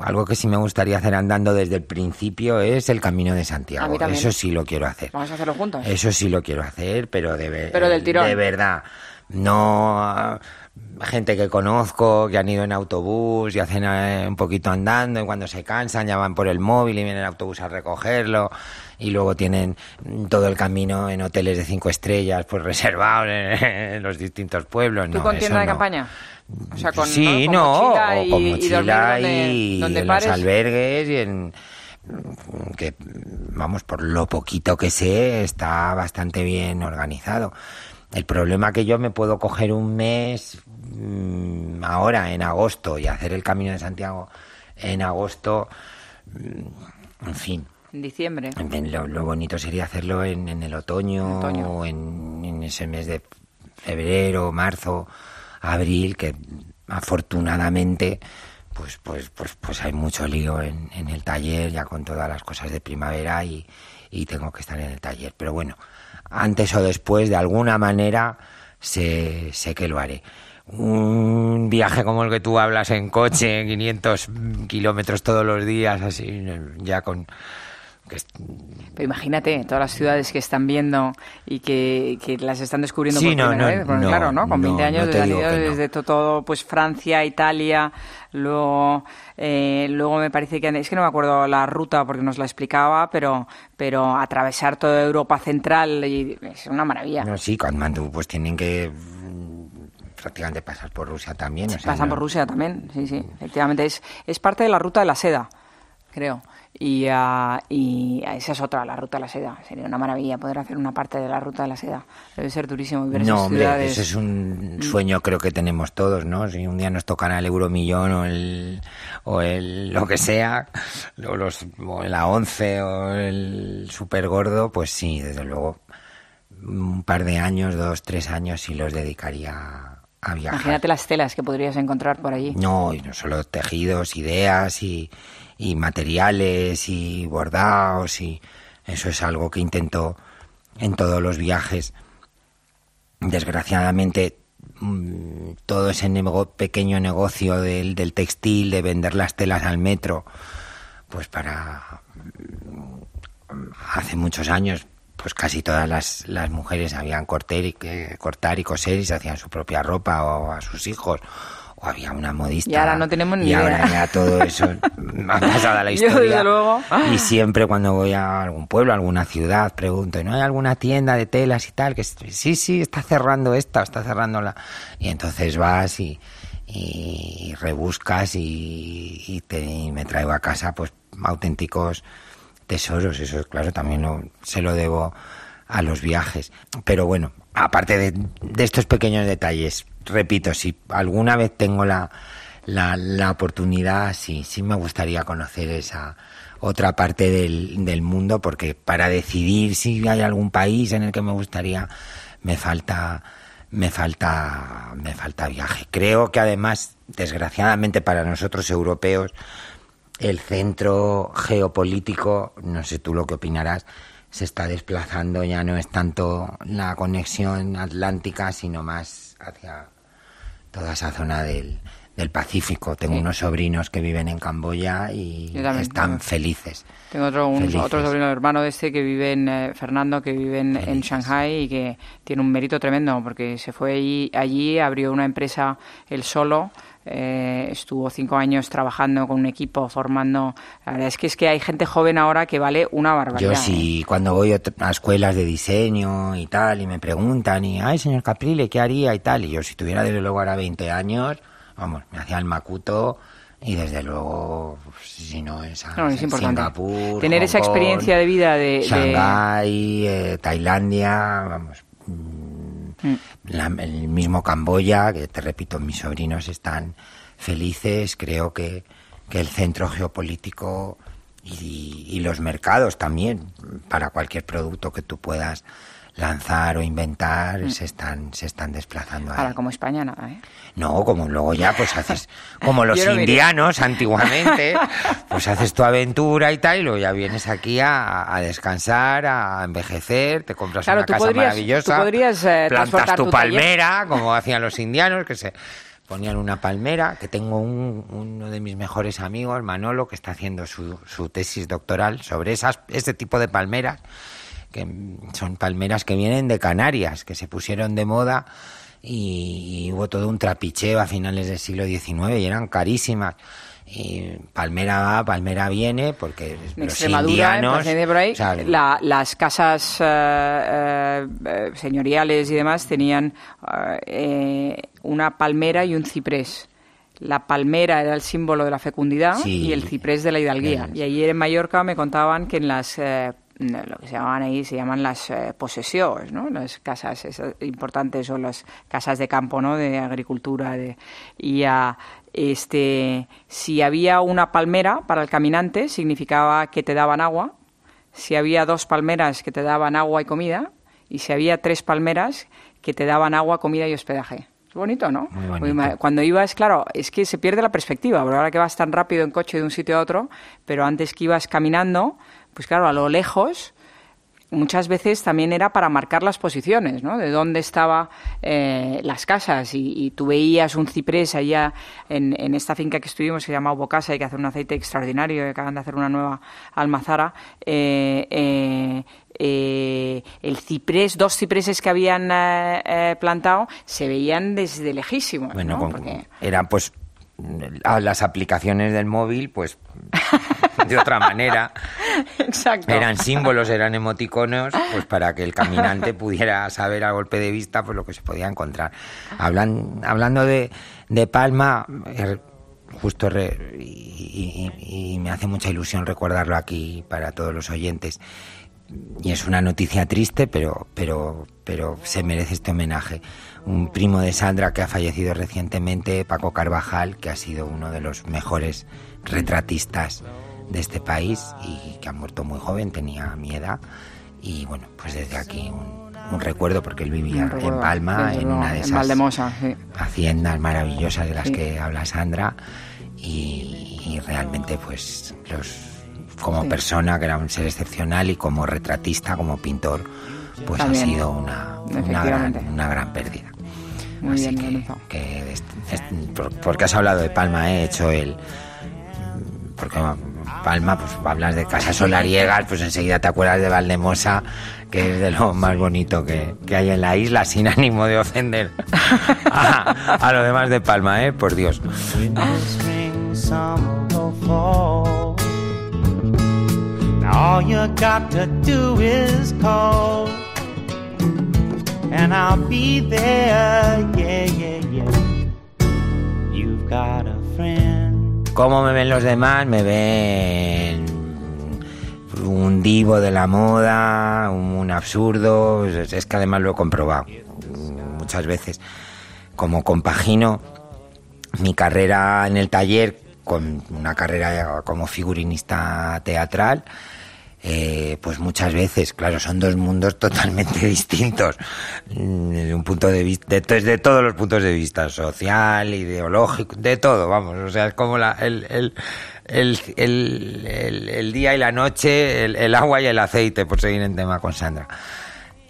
Algo que sí me gustaría hacer andando desde el principio es el Camino de Santiago. Eso sí lo quiero hacer. Vamos a hacerlo juntos. Eso sí lo quiero hacer, pero de, Pero del tirón. de verdad. No gente que conozco, que han ido en autobús y hacen eh, un poquito andando y cuando se cansan ya van por el móvil y viene el autobús a recogerlo y luego tienen todo el camino en hoteles de cinco estrellas pues reservados en, los distintos pueblos. ¿Tú no, con tienda de no. campaña? O sea, con, sí, Con no, mochila o y, con y mochila donde, y donde en los albergues y en que vamos por lo poquito que sé está bastante bien organizado. El problema que yo me puedo coger un mes mm, ahora en agosto y hacer el Camino de Santiago en agosto, mm, en fin. En diciembre. Lo, lo bonito sería hacerlo en, en el otoño, Otoño. o en, en ese mes de febrero, marzo, abril, que afortunadamente pues pues pues pues hay mucho lío en, en el taller ya con todas las cosas de primavera y, y tengo que estar en el taller. Pero bueno, antes o después, de alguna manera, sé, sé que lo haré. Un viaje como el que tú hablas en coche, 500 kilómetros todos los días, así, ya con... Pero imagínate, todas las ciudades que están viendo y que, que las están descubriendo Sí, por no, primera no, vez. No, claro, ¿no? Con no, 20 años desde to- todo, pues Francia, Italia, luego, eh, luego me parece que, es que no me acuerdo la ruta porque nos la explicaba, pero, pero atravesar toda Europa central y es una maravilla. No, sí, Katmandú, pues tienen que mm, prácticamente pasar por Rusia también. o sea, Pasan no- por Rusia también, sí, sí, efectivamente. Es, es parte de la ruta de la seda, creo. Y, ah, y esa es otra, la ruta de la seda. Sería una maravilla poder hacer una parte de la ruta de la seda. Debe ser durísimo y ver No, esas hombre, ciudades. ese es un sueño creo que tenemos todos, ¿no? Si un día nos tocará el euromillón o el, o el lo que sea, o, los, o la once o el super gordo, pues sí, desde luego, un par de años, dos, tres años, sí los dedicaría a viajar. Imagínate las telas que podrías encontrar por allí. No, y no solo tejidos, ideas y, y materiales y bordados y eso es algo que intento en todos los viajes. Desgraciadamente mm, todo ese pequeño negocio del, del textil, de vender las telas al metro, pues para hace muchos años pues casi todas las, las mujeres sabían cortar y, cortar y coser y se hacían su propia ropa o a sus hijos o había una modista. Y ahora no tenemos ni y idea. ahora ya todo eso ha pasado a la Yo, historia. desde luego. Y siempre cuando voy a algún pueblo, a alguna ciudad, pregunto, ¿no hay alguna tienda de telas y tal? Que sí, sí, está cerrando esta, está cerrando la... Y entonces vas y, y rebuscas y, y te, y me traigo a casa pues auténticos tesoros. Eso, claro, también lo- se lo debo a los viajes. Pero bueno, aparte de, de estos pequeños detalles, repito, si alguna vez tengo la, la, la oportunidad, sí, sí me gustaría conocer esa otra parte del, del mundo, porque para decidir si hay algún país en el que me gustaría, me falta me falta me falta viaje. Creo que además, desgraciadamente para nosotros europeos, el centro geopolítico, no sé tú lo que opinarás, se está desplazando, ya no es tanto la conexión atlántica, sino más hacia toda esa zona del, del Pacífico. Tengo Sí. unos sobrinos que viven en Camboya y están felices. Tengo otro, un, Felices. otro sobrino hermano de este que vive en eh, Fernando, que vive en. Shanghai y que tiene un mérito tremendo porque se fue allí, allí abrió una empresa él solo. eh, estuvo cinco años trabajando con un equipo, formando. La verdad es que es que hay gente joven ahora que vale una barbaridad. Yo ¿eh? sí, cuando voy a escuelas de diseño y tal, y me preguntan, y, ay, señor Caprile, ¿qué haría y tal? Y yo, si tuviera desde luego ahora 20 años, vamos, me hacía el macuto, y desde luego, si no es, a- No, es importante. Singapur, Tener Hong esa Kong, experiencia de vida de- de- Shanghái, eh, Tailandia, vamos, Mm. la- el mismo Camboya, que te repito, mis sobrinos están felices, creo que, que el centro geopolítico y, y los mercados también, para cualquier producto que tú puedas lanzar o inventar, se están se están desplazando ahí. Ahora, como España, nada, ¿eh? No, como luego ya pues haces como los indianos antiguamente, pues haces tu aventura y tal, y luego ya vienes aquí a, a descansar, a envejecer, te compras Claro, una casa podrías- maravillosa, tú podrías, eh, plantas tu palmera, como hacían los indianos, que se ponían una palmera, que tengo un- uno de mis mejores amigos, Manolo, que está haciendo su, su tesis doctoral sobre esas, ese tipo de palmeras, que son palmeras que vienen de Canarias, que se pusieron de moda y, y hubo todo un trapicheo a finales del siglo XIX y eran carísimas. Y palmera va, palmera viene, porque En los Extremadura, indianos... en por ahí, o sea, la- las casas eh, eh, señoriales y demás tenían eh, una palmera y un ciprés. La palmera era el símbolo de la fecundidad Sí. y el ciprés de la hidalguía. Y ayer en Mallorca me contaban que en las lo que se llamaban ahí se llaman las eh, posesiones, ¿no? Las casas esas importantes son las casas de campo, ¿no? De agricultura de, y ah, este si había una palmera para el caminante significaba que te daban agua. Si había dos palmeras que te daban agua y comida y si había tres palmeras que te daban agua, comida y hospedaje. Es bonito, ¿no? Muy bonito. Muy ma- Cuando ibas, claro, es que se pierde la perspectiva, porque ahora que vas tan rápido en coche de un sitio a otro, pero antes que ibas caminando, pues claro, a lo lejos, muchas veces también era para marcar las posiciones, ¿no? De dónde estaban las casas y, y tú veías un ciprés allá en, en esta finca que estuvimos, que se llama Bocasa, y que hace un aceite extraordinario, que acaban de hacer una nueva almazara, eh, eh, eh, el ciprés, dos cipreses que habían eh, eh, plantado, se veían desde lejísimos, Bueno, ¿no? con- Porque- eran pues a las aplicaciones del móvil, pues de otra manera. Exacto. Eran símbolos, eran emoticonos, pues para que el caminante pudiera saber a golpe de vista pues lo que se podía encontrar. Hablan, hablando de, de Palma, eh, justo re- y, y- y me hace mucha ilusión recordarlo aquí para todos los oyentes. Y es una noticia triste, pero, pero, pero se merece este homenaje. Un primo de Sandra que ha fallecido recientemente, Paco Carvajal, que ha sido uno de los mejores retratistas de este país y que ha muerto muy joven, tenía mi edad. Y bueno, pues desde aquí un, un recuerdo, porque él vivía recuerdo, en Palma, en una de esas Valdemosa, sí. haciendas maravillosas de las Sí. que habla Sandra. Y, y realmente, pues, los como Sí. persona, que era un ser excepcional, y como retratista, como pintor, pues También, ha sido una, una, gran, una gran pérdida. Muy Así bien, que, que por- porque has hablado de Palma, he hecho el porque Palma, pues hablas de casas solariegas, pues enseguida te acuerdas de Valdemosa, que es de lo más bonito que, hay en la isla, sin ánimo de ofender a, a lo demás de Palma, ¿eh? Por Dios. You've got a friend. ¿Cómo me ven los demás? Me ven un divo de la moda, un absurdo. Es que además lo he comprobado muchas veces. Como compagino mi carrera en el taller con una carrera como figurinista teatral eh, pues muchas veces, claro, son dos mundos totalmente distintos mm, desde un punto de vista, desde todos los puntos de vista, social, ideológico, de todo, vamos, o sea, es como la, el, el, el, el día y la noche, el, agua y el aceite, por seguir en tema con Sandra.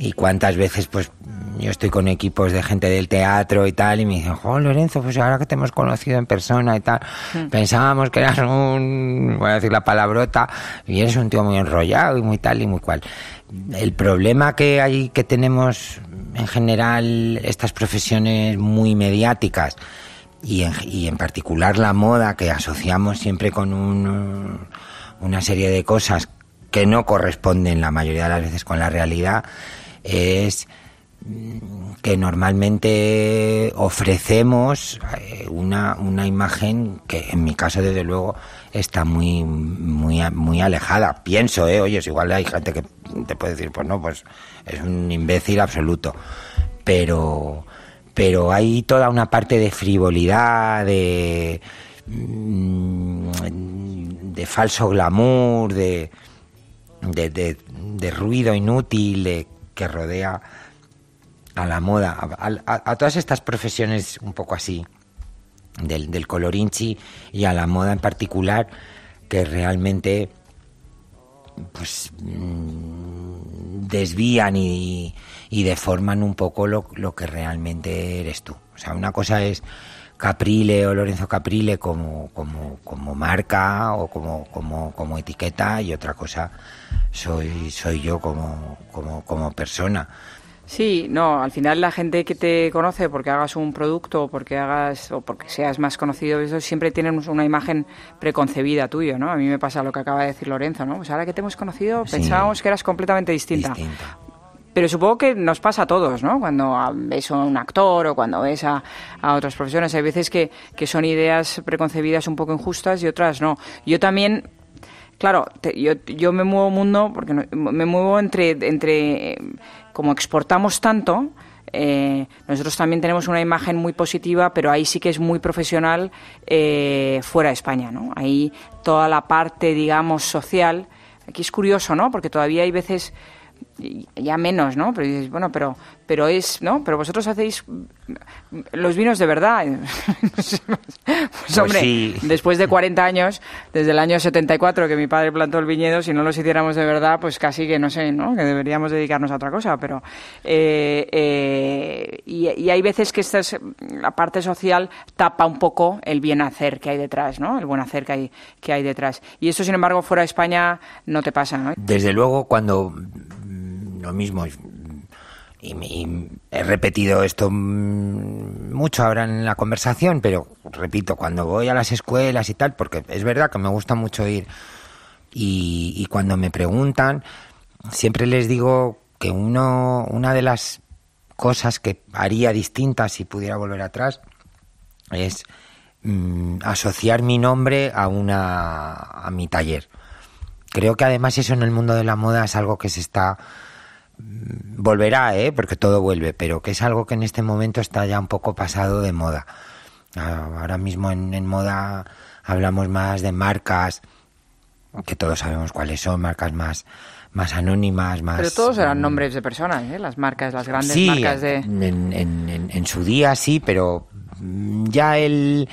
Y cuántas veces, pues, yo estoy con equipos de gente del teatro y tal, y me dicen, oh, Lorenzo, pues ahora que te hemos conocido en persona y tal, mm. pensábamos que eras un, voy a decir la palabrota, y eres un tío muy enrollado y muy tal y muy cual. El problema que hay, que tenemos en general estas profesiones muy mediáticas, y en, y en particular la moda, que asociamos siempre con un, una serie de cosas que no corresponden la mayoría de las veces con la realidad, es que normalmente ofrecemos eh, una, una imagen que en mi caso desde luego está muy muy muy alejada. Pienso eh oye igual hay gente que te puede decir pues no pues es un imbécil absoluto. Pero pero hay toda una parte de frivolidad de mm, de falso glamour de de, de, de ruido inútil de que rodea a la moda, a, todas estas profesiones un poco así, del, del colorinchi y a la moda en particular, que realmente pues mm, desvían y, y, deforman un poco lo, lo, que realmente eres tú. O sea, una cosa es Caprile o Lorenzo Caprile como, como, como marca o como, como, como etiqueta y otra cosa soy, soy yo como, como, como persona. Sí, no, al final la gente que te conoce porque hagas un producto o porque hagas o porque seas más conocido, eso siempre tienen una imagen preconcebida tuya, ¿no? A mí me pasa lo que acaba de decir Lorenzo, ¿no? Pues ahora que te hemos conocido pensábamos que eras completamente distinta. Pero supongo que nos pasa a todos, ¿no? Cuando ves a un actor o cuando ves a, a otras profesiones, hay veces que, que son ideas preconcebidas un poco injustas y otras no. Yo también claro, yo, yo me muevo mundo porque me muevo entre, entre como exportamos tanto, eh, nosotros también tenemos una imagen muy positiva, pero ahí sí que es muy profesional eh, fuera de España, ¿no? Ahí toda la parte, digamos, social. Aquí es curioso, ¿no? Porque todavía hay veces ya menos, ¿no? Pero dices, bueno, pero, pero es, ¿no? Pero vosotros hacéis los vinos de verdad. pues, pues hombre, después de 40 años, desde el año 74 que mi padre plantó el viñedo, si no los hiciéramos de verdad, pues casi que no sé, ¿no? Que deberíamos dedicarnos a otra cosa, pero... Eh, eh, y, hay veces que esta es, la parte social tapa un poco el bien hacer que hay detrás, ¿no? El buen hacer que hay, que hay detrás. Y eso, sin embargo, fuera de España no te pasa, ¿no? Desde luego, cuando lo mismo. Y, he repetido esto mucho ahora en la conversación, pero repito, cuando voy a las escuelas y tal, porque es verdad que me gusta mucho ir y, cuando me preguntan, siempre les digo que uno, una de las cosas que haría distintas si pudiera volver atrás es mm, asociar mi nombre a una a mi taller. Creo que además eso en el mundo de la moda es algo que se está volverá, ¿eh? porque todo vuelve, pero que es algo que en este momento está ya un poco pasado de moda. Ahora mismo en, moda hablamos más de marcas, que todos sabemos cuáles son, marcas más más anónimas, más... Pero todos eran mm, nombres de personas, ¿eh? Las marcas, las grandes marcas de... En, en, en su día sí, pero ya el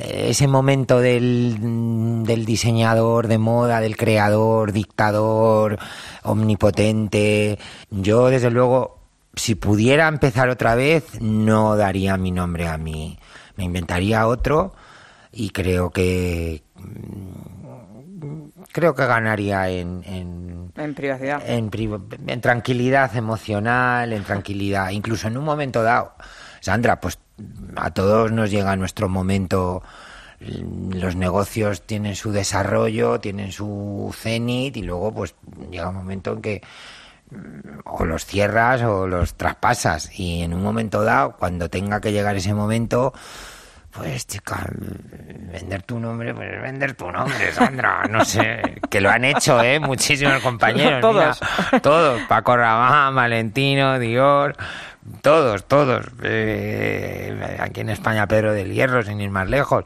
ese momento del, del, diseñador de moda, del creador, dictador, omnipotente. Yo, desde luego, si pudiera empezar otra vez, no daría mi nombre a mí. Me inventaría otro y creo que creo que ganaría en, en, En privacidad. en, en tranquilidad emocional, en tranquilidad, incluso en un momento dado. Sandra, pues a todos nos llega nuestro momento. Los negocios tienen su desarrollo, tienen su cenit y luego pues llega un momento en que mm, o los cierras o los traspasas y en un momento dado, cuando tenga que llegar ese momento, pues chica, mm, vender tu nombre, pues vender tu nombre, Sandra, no sé, que lo han hecho, ¿eh? Muchísimos compañeros. Todos. mira, todos, Paco Rabanne, Valentino, Dior, todos, todos. Eh, aquí en España Pedro del Hierro, sin ir más lejos.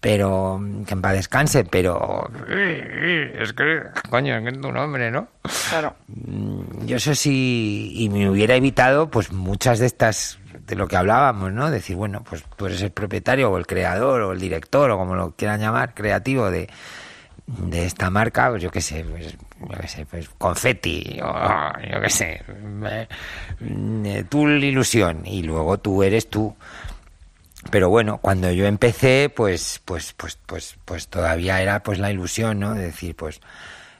Pero que en paz descanse, pero eh, es que, coño, es que es tu nombre, ¿no? Claro. Mm, Yo eso sí, y me hubiera evitado pues muchas de estas, de lo que hablábamos, ¿no? Decir, bueno, pues tú eres el propietario o el creador o el director o como lo quieran llamar, creativo de, de esta marca, pues yo qué sé, pues, yo qué sé, pues confeti, o yo qué sé, eh, eh, tú la ilusión y luego tú eres tú. Pero bueno, cuando yo empecé, pues, pues, pues, pues, pues todavía era pues la ilusión, ¿no? De decir, pues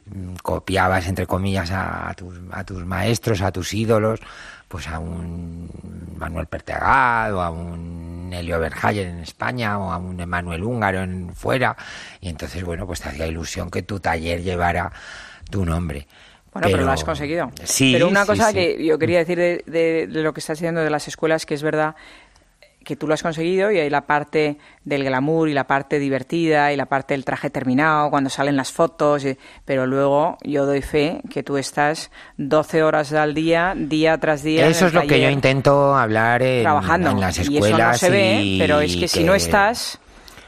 mm, copiabas entre comillas a, tus, a tus maestros, a tus ídolos, pues a un Manuel Pertegad o a un Helio Verhagen en España o a un Emanuel Húngaro en fuera y entonces bueno pues te hacía ilusión que tu taller llevara tu nombre. Bueno, pero, lo has conseguido. Sí, Pero una cosa sí. que yo quería decir de, de- de lo que estás diciendo de las escuelas, que es verdad que tú lo has conseguido y hay la parte del glamour y la parte divertida y la parte del traje terminado cuando salen las fotos, y- pero luego yo doy fe que tú estás 12 horas al día, día tras día. Eso es lo que yo intento hablar en, trabajando. en las y escuelas. eso no se ve, y pero es que, si no estás,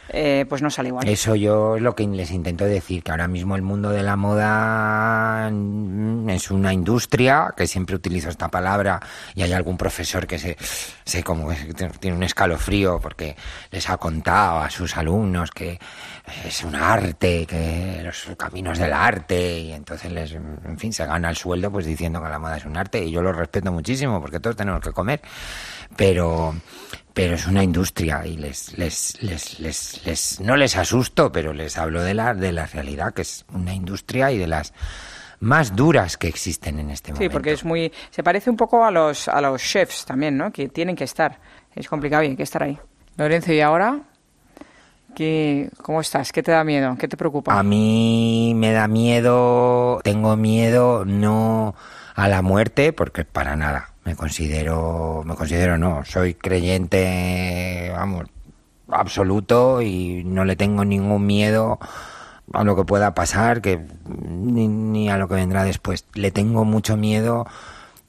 eh, pues no sale igual. Eso yo es lo que les intento decir, que ahora mismo el mundo de la moda mm, es una industria, que siempre utilizo esta palabra, y hay algún profesor que se, se como que tiene un escalofrío porque les ha contado a sus alumnos que es un arte, que los caminos del arte, y entonces les, en fin, se gana el sueldo pues diciendo que la moda es un arte, y yo lo respeto muchísimo porque todos tenemos que comer, pero pero es una industria y les, les, les, les, les- no les asusto, pero les hablo de la, de la realidad, que es una industria y de las más duras que existen en este Sí, momento. porque es muy. Se parece un poco a los, a los chefs también, ¿no? Que tienen que estar. Es complicado y hay que estar ahí. Lorenzo, ¿y ahora? ¿Qué, ¿Cómo estás? ¿Qué te da miedo? ¿Qué te preocupa? A mí me da miedo, tengo miedo no a la muerte, porque para nada. Me considero, me considero no, soy creyente, vamos, absoluto y no le tengo ningún miedo a lo que pueda pasar, que ni, ni a lo que vendrá después. Le tengo mucho miedo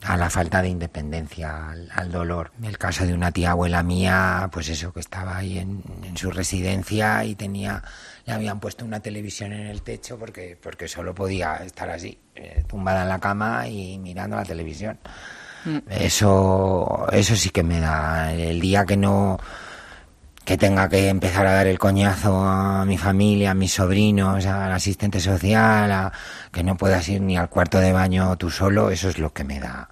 a la falta de independencia, al, al dolor. El caso de una tía abuela mía, pues eso, que estaba ahí en, en su residencia y tenía, le habían puesto una televisión en el techo porque, porque solo podía estar así, eh, tumbada en la cama y mirando la televisión. Eso, eso sí que me da. El día que no, que tenga que empezar a dar el coñazo a mi familia, a mis sobrinos, al asistente social, a que no puedas ir ni al cuarto de baño tú solo, eso es lo que me da,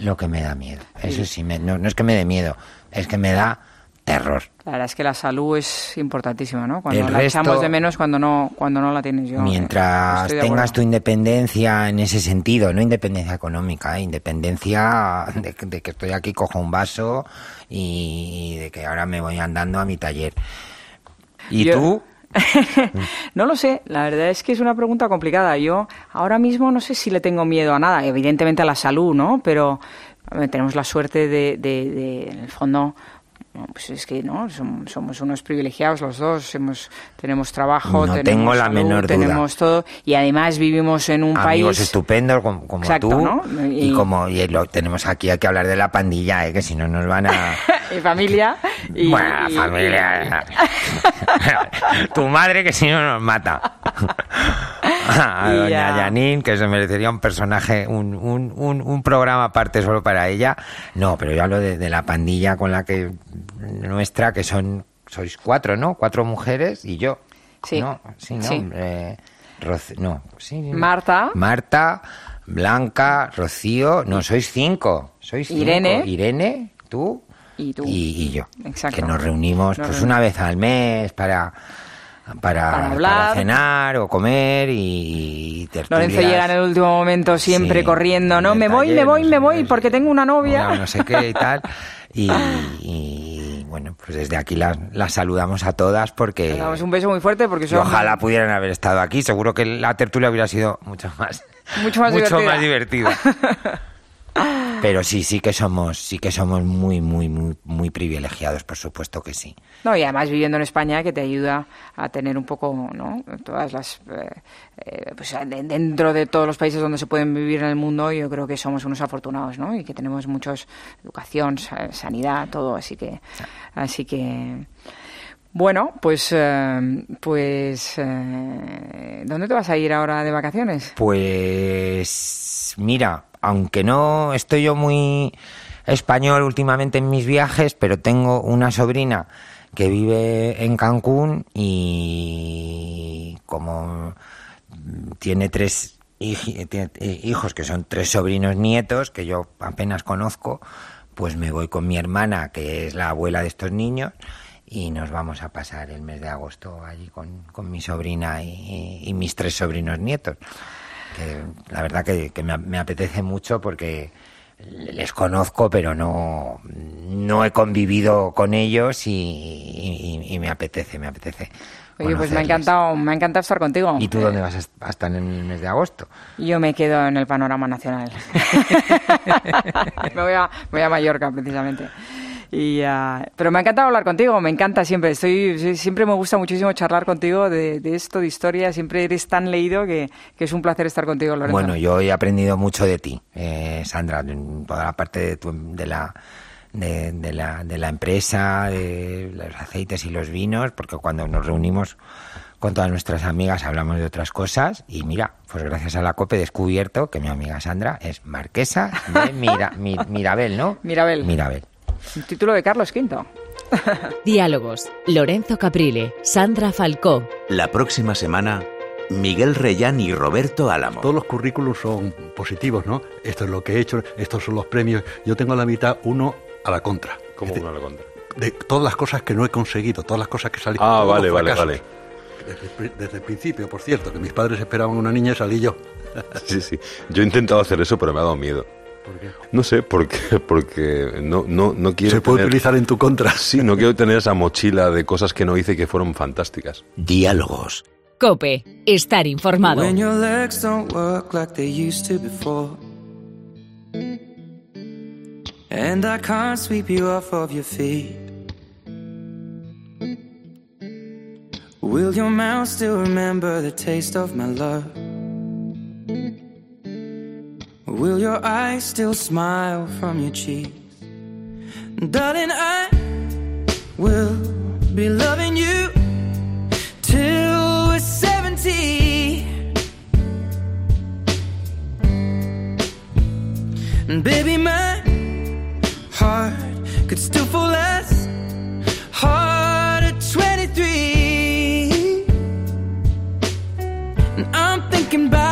lo que me da miedo. Eso sí, me- no, no es que me dé miedo, es que me da terror. La verdad es que la salud es importantísima, ¿no? Cuando El la resto- echamos de menos cuando no, cuando no la tienes yo. Mientras tengas tu independencia en ese sentido, no independencia económica, ¿eh? independencia de, que- de que estoy aquí, cojo un vaso y, de que ahora me voy andando a mi taller. ¿Y Yo- tú? no lo sé, la verdad es que es una pregunta complicada. Yo ahora mismo no sé si le tengo miedo a nada, evidentemente a la salud, ¿no? Pero tenemos la suerte de, de- de, en el fondo, pues es que no, Som- somos unos privilegiados los dos, hemos, tenemos trabajo, No tenemos tengo la salud, menor duda. tenemos todo y además vivimos en un Amigos país estupendos como, como Exacto, tú ¿no? y, Y- como y lo tenemos aquí hay que hablar de la pandilla, ¿eh? que si no nos van a y familia y, y- familia. tu madre que si no nos mata. A doña ya. Janine, que se merecería un personaje, un, un, un, un programa aparte solo para ella. No, pero yo hablo de, de la pandilla con la que nuestra, que son, sois cuatro, ¿no? Cuatro mujeres y yo. Sí. ¿No? Sí, ¿no? Sí. Eh, Roce- no, sí. Marta. Marta, Blanca, Rocío. No, sois cinco. Sois cinco. Irene. Irene, tú. Y tú. Y, y yo. Exacto. Que nos reunimos Nos pues reunimos. una vez al mes para para, hablar. cenar o comer y, y Lorenzo llega en el último momento siempre corriendo, ¿no? Me voy, me voy, me voy porque tengo una novia. No, sé qué y tal. Y, bueno, pues desde aquí las, saludamos a todas porque... Les damos un beso muy fuerte porque son... Ojalá pudieran haber estado aquí. Seguro que la tertulia hubiera sido mucho más... Mucho más mucho Más divertida. Pero sí, sí que somos, sí que somos muy, muy, muy, muy privilegiados, por supuesto que sí. No, y además viviendo en España que te ayuda a tener un poco, ¿no? Todas las, eh, eh, pues dentro de todos los países donde se pueden vivir en el mundo, yo creo que somos unos afortunados, ¿no? Y que tenemos muchos educación, sanidad, todo, así que, así que. Bueno, pues, eh, pues, ¿dónde te vas a ir ahora de vacaciones? Pues, mira, aunque no estoy yo muy español últimamente en mis viajes, pero tengo una sobrina que vive en Cancún y como tiene tres hijos que son tres sobrinos nietos que yo apenas conozco, pues me voy con mi hermana, que es la abuela de estos niños, y nos vamos a pasar el mes de agosto allí con, mi sobrina y mis tres sobrinos nietos que la verdad que, me, apetece mucho porque les conozco, pero no, no he convivido con ellos y, me apetece, me apetece. Oye, pues me ha encantado, me ha encantado estar contigo. ¿Y tú dónde vas a estar en el mes de agosto? Yo me quedo en el panorama nacional. me, voy a, me voy a Mallorca, precisamente. Y, pero me ha encantado hablar contigo, me encanta siempre. Estoy, siempre me gusta muchísimo charlar contigo de, esto, de historia. Siempre eres tan leído que, es un placer estar contigo, Lorenzo. Bueno, yo he aprendido mucho de ti, eh, Sandra, toda la parte de, de la... De, la, de la empresa, de los aceites y los vinos, porque cuando nos reunimos con todas nuestras amigas hablamos de otras cosas y mira, pues gracias a la COPE he descubierto que mi amiga Sandra es marquesa de Mirabel, ¿no? Mirabel. Mirabel. El título de Carlos V. Diálogos. Lorenzo Caprile, Sandra Falcó. La próxima semana, Miguel Reyán y Roberto Álamo. Todos los currículos son positivos, ¿no? Esto es lo que he hecho, estos son los premios. Yo tengo a la mitad uno a la contra. ¿Cómo uno a la contra? De todas las cosas que no he conseguido, todas las cosas que salí. Ah, vale, vale, vale. Desde, desde, el principio, por cierto, que mis padres esperaban una niña y salí yo. sí, sí. Yo he intentado hacer eso, pero me ha dado miedo. No sé, porque, porque no, no, no quiero. Se puede utilizar en tu contra. Sí, no quiero tener esa mochila de cosas que no hice y que fueron fantásticas. Diálogos. Cope, estar informado. When your legs don't work like they used to before. And I can't sweep you off of your feet. Will your mouth still remember the taste of my love? Will your eyes still smile from your cheeks? Darling, I will be loving you till we're 70. And baby, my heart could still fall less hard at 23. And I'm thinking about